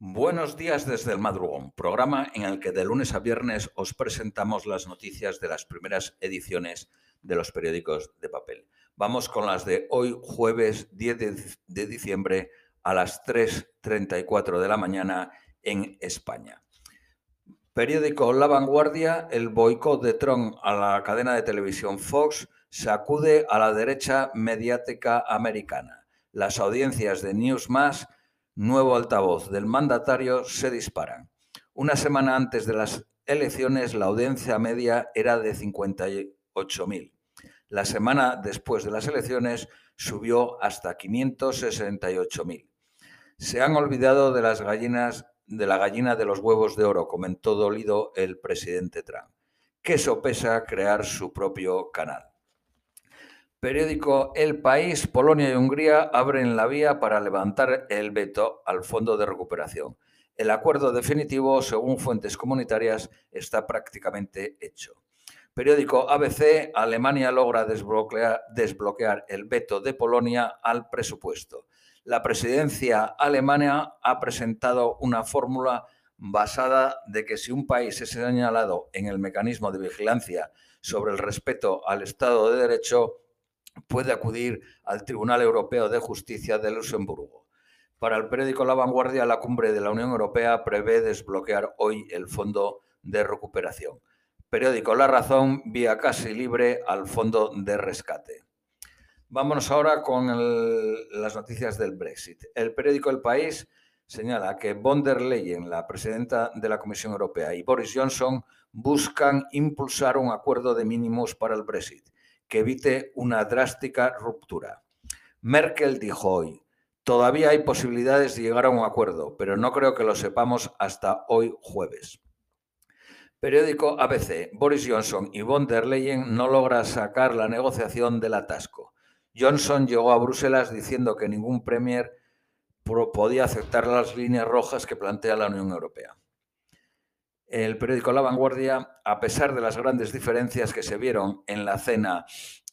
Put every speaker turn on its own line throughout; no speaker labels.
Buenos días desde el madrugón, programa en el que de lunes a viernes os presentamos las noticias de las primeras ediciones de los periódicos de papel. Vamos con las de hoy, jueves 10 de, diciembre a las 3.34 de la mañana en España. Periódico La Vanguardia, el boicot de Trump a la cadena de televisión Fox sacude a la derecha mediática americana. Las audiencias de Newsmax, nuevo altavoz del mandatario, se disparan. Una semana antes de las elecciones, la audiencia media era de 58.000. La semana después de las elecciones subió hasta 568.000. Se han olvidado de las gallinas de la gallina de los huevos de oro, comentó dolido el presidente Trump, que sopesa crear su propio canal. Periódico El País, Polonia y Hungría abren la vía para levantar el veto al Fondo de Recuperación. El acuerdo definitivo, según fuentes comunitarias, está prácticamente hecho. Periódico ABC, Alemania logra desbloquear, desbloquear el veto de Polonia al presupuesto la presidencia alemana ha presentado una fórmula basada de que si un país es señalado en el mecanismo de vigilancia sobre el respeto al Estado de Derecho, puede acudir al Tribunal Europeo de Justicia de Luxemburgo. Para el periódico La Vanguardia, la cumbre de la Unión Europea prevé desbloquear hoy el Fondo de Recuperación. Periódico La Razón, vía casi libre al Fondo de Rescate. Vámonos ahora con las noticias del Brexit. El periódico El País señala que von der Leyen, la presidenta de la Comisión Europea, y Boris Johnson buscan impulsar un acuerdo de mínimos para el Brexit que evite una drástica ruptura. Merkel dijo hoy, todavía hay posibilidades de llegar a un acuerdo, pero no creo que lo sepamos hasta hoy jueves. Periódico ABC, Boris Johnson y von der Leyen no logran sacar la negociación del atasco. Johnson llegó a Bruselas diciendo que ningún premier podía aceptar las líneas rojas que plantea la Unión Europea. El periódico La Vanguardia, a pesar de las grandes diferencias que se vieron en la cena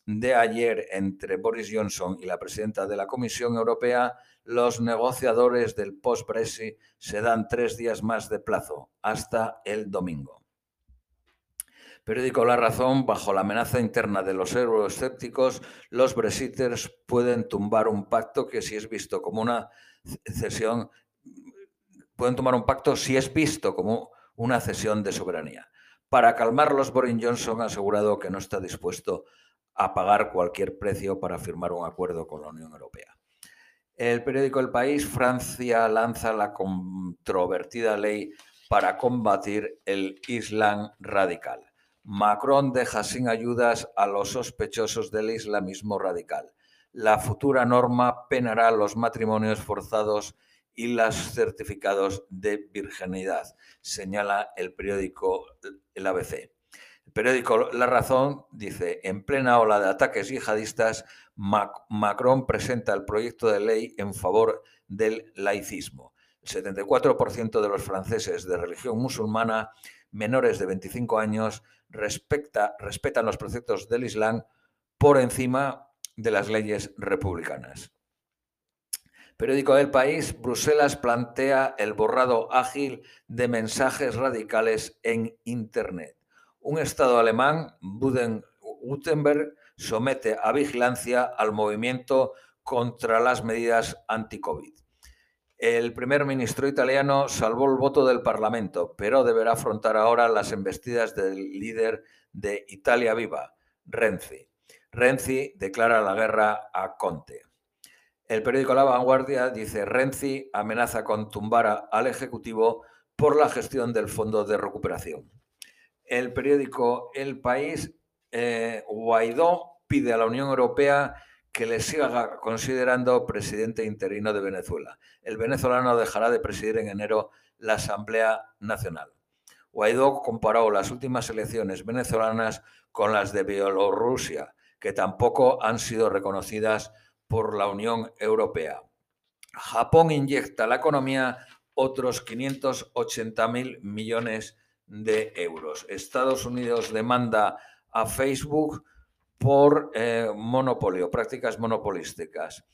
de ayer entre Boris Johnson y la presidenta de la Comisión Europea, los negociadores del post-Brexit se dan tres días más de plazo, hasta el domingo. Periódico La Razón, bajo la amenaza interna de los euroescépticos, los Brexiters pueden tumbar un pacto que si es visto como una cesión, pueden tomar un pacto si es visto como una cesión de soberanía. Para calmarlos, Boris Johnson ha asegurado que no está dispuesto a pagar cualquier precio para firmar un acuerdo con la Unión Europea. El periódico El País, Francia lanza la controvertida ley para combatir el Islam radical. Macron deja sin ayudas a los sospechosos del islamismo radical. La futura norma penará los matrimonios forzados y los certificados de virginidad, señala el periódico El ABC. El periódico La Razón dice, en plena ola de ataques yihadistas, Macron presenta el proyecto de ley en favor del laicismo. El 74% de los franceses de religión musulmana menores de 25 años respetan los preceptos del Islam por encima de las leyes republicanas. Periódico del País, Bruselas plantea el borrado ágil de mensajes radicales en Internet. Un Estado alemán, Baden-Württemberg, somete a vigilancia al movimiento contra las medidas anti-COVID. El primer ministro italiano salvó el voto del Parlamento, pero deberá afrontar ahora las embestidas del líder de Italia Viva, Renzi. Renzi declara la guerra a Conte. El periódico La Vanguardia dice Renzi amenaza con tumbar al Ejecutivo por la gestión del Fondo de Recuperación. El periódico El País, eh, Guaidó pide a la Unión Europea que le siga considerando presidente interino de Venezuela. El venezolano dejará de presidir en enero la Asamblea Nacional. Guaidó comparó las últimas elecciones venezolanas con las de Bielorrusia, que tampoco han sido reconocidas por la Unión Europea. Japón inyecta a la economía otros 580 mil millones de euros. Estados Unidos demanda a Facebook por eh, monopolio, prácticas monopolísticas.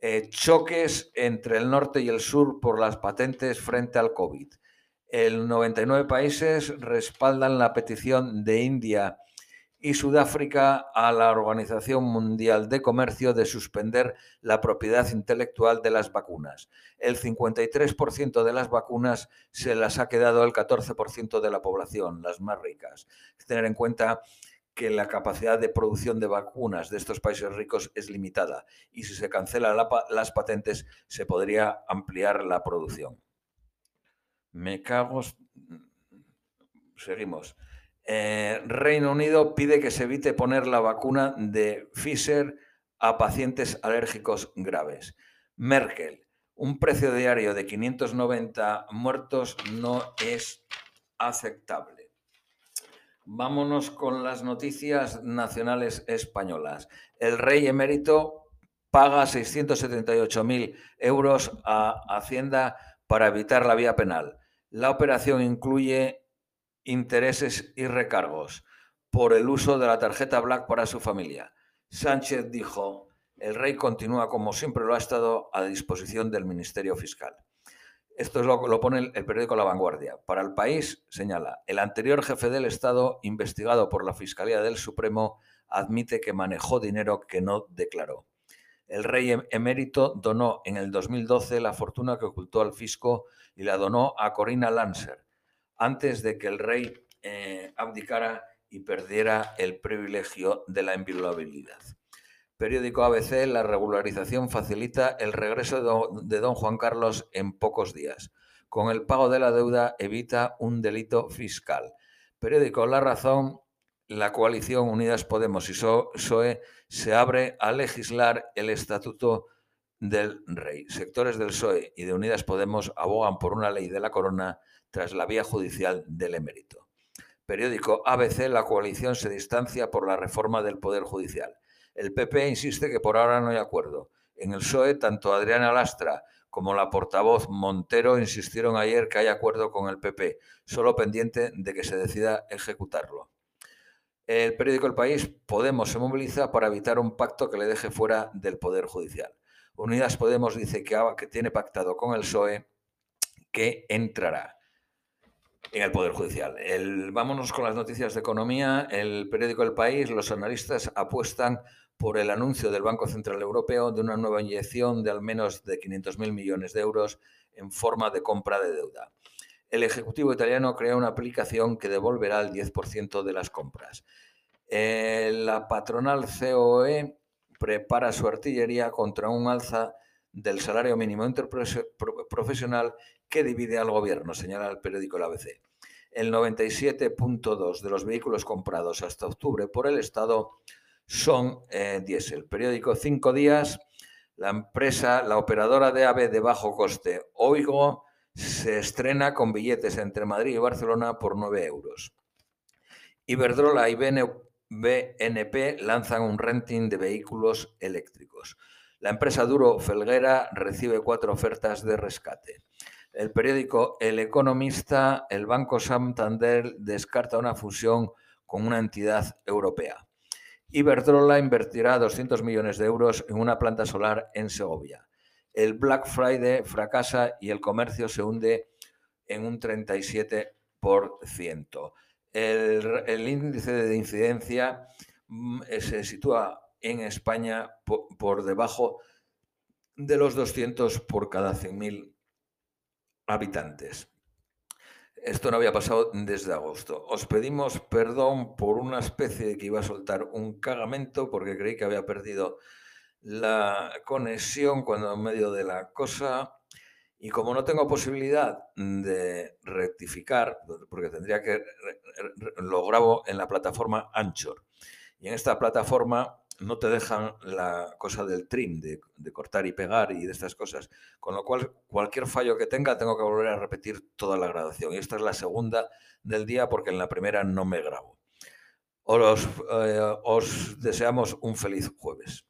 Eh, choques entre el norte y el sur por las patentes frente al COVID. El 99 países respaldan la petición de India y Sudáfrica a la Organización Mundial de Comercio de suspender la propiedad intelectual de las vacunas. El 53% de las vacunas se las ha quedado el 14% de la población, las más ricas. Tener en cuenta que la capacidad de producción de vacunas de estos países ricos es limitada y si se cancelan las patentes se podría ampliar la producción. Me cago. Seguimos. Eh, Reino Unido pide que se evite poner la vacuna de Pfizer a pacientes alérgicos graves. Merkel, un precio diario de 590 muertos no es aceptable. Vámonos con las noticias nacionales españolas. El rey emérito paga 678.000 euros a Hacienda para evitar la vía penal. La operación incluye intereses y recargos por el uso de la tarjeta Black para su familia. Sánchez dijo, el rey continúa como siempre lo ha estado a disposición del Ministerio Fiscal. Esto es lo, lo pone el, periódico La Vanguardia. Para el país, señala, el anterior jefe del Estado, investigado por la Fiscalía del Supremo, admite que manejó dinero que no declaró. El rey em, emérito donó en el 2012 la fortuna que ocultó al fisco y la donó a Corina Lancer, antes de que el rey eh, abdicara y perdiera el privilegio de la inviolabilidad. Periódico ABC, la regularización facilita el regreso de don Juan Carlos en pocos días. Con el pago de la deuda evita un delito fiscal. Periódico La Razón, la coalición Unidas Podemos y PSOE se abre a legislar el estatuto del rey. Sectores del PSOE y de Unidas Podemos abogan por una ley de la corona tras la vía judicial del emérito. Periódico ABC, la coalición se distancia por la reforma del Poder Judicial. El PP insiste que por ahora no hay acuerdo. En el PSOE, tanto Adriana Lastra como la portavoz Montero insistieron ayer que hay acuerdo con el PP, solo pendiente de que se decida ejecutarlo. El periódico El País, Podemos se moviliza para evitar un pacto que le deje fuera del Poder Judicial. Unidas Podemos dice que, tiene pactado con el PSOE que entrará en el Poder Judicial. Vámonos con las noticias de economía. El periódico El País, los analistas apuestan por el anuncio del Banco Central Europeo de una nueva inyección de al menos de 500.000 millones de euros en forma de compra de deuda. El Ejecutivo italiano crea una aplicación que devolverá el 10% de las compras. Eh, la patronal COE prepara su artillería contra un alza del salario mínimo interprofesional que divide al gobierno, señala el periódico El ABC. El 97.2 de los vehículos comprados hasta octubre por el Estado son eh, diésel. Periódico Cinco Días, la empresa, la operadora de AVE de bajo coste, Oigo, se estrena con billetes entre Madrid y Barcelona por 9 euros. Iberdrola y BNP lanzan un renting de vehículos eléctricos. La empresa Duro Felguera recibe cuatro ofertas de rescate. El periódico El Economista, el Banco Santander descarta una fusión con una entidad europea. Iberdrola invertirá 200 millones de euros en una planta solar en Segovia. El Black Friday fracasa y el comercio se hunde en un 37%. El, índice de incidencia mm, se sitúa en España por, por debajo de los 200 por cada 100.000 habitantes. Esto no había pasado desde agosto. Os pedimos perdón por una especie de que iba a soltar un cagamento porque creí que había perdido la conexión cuando en medio de la cosa y como no tengo posibilidad de rectificar, porque tendría que lo grabo en la plataforma Anchor. Y en esta plataforma no te dejan la cosa del trim, de, cortar y pegar y de estas cosas. Con lo cual, cualquier fallo que tenga, tengo que volver a repetir toda la grabación. Y esta es la segunda del día porque en la primera no me grabo. os eh, deseamos un feliz jueves.